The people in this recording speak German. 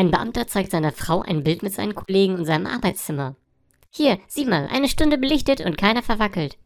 Ein Beamter zeigt seiner Frau ein Bild mit seinen Kollegen in seinem Arbeitszimmer. Hier, sieh mal, eine Stunde belichtet und keiner verwackelt.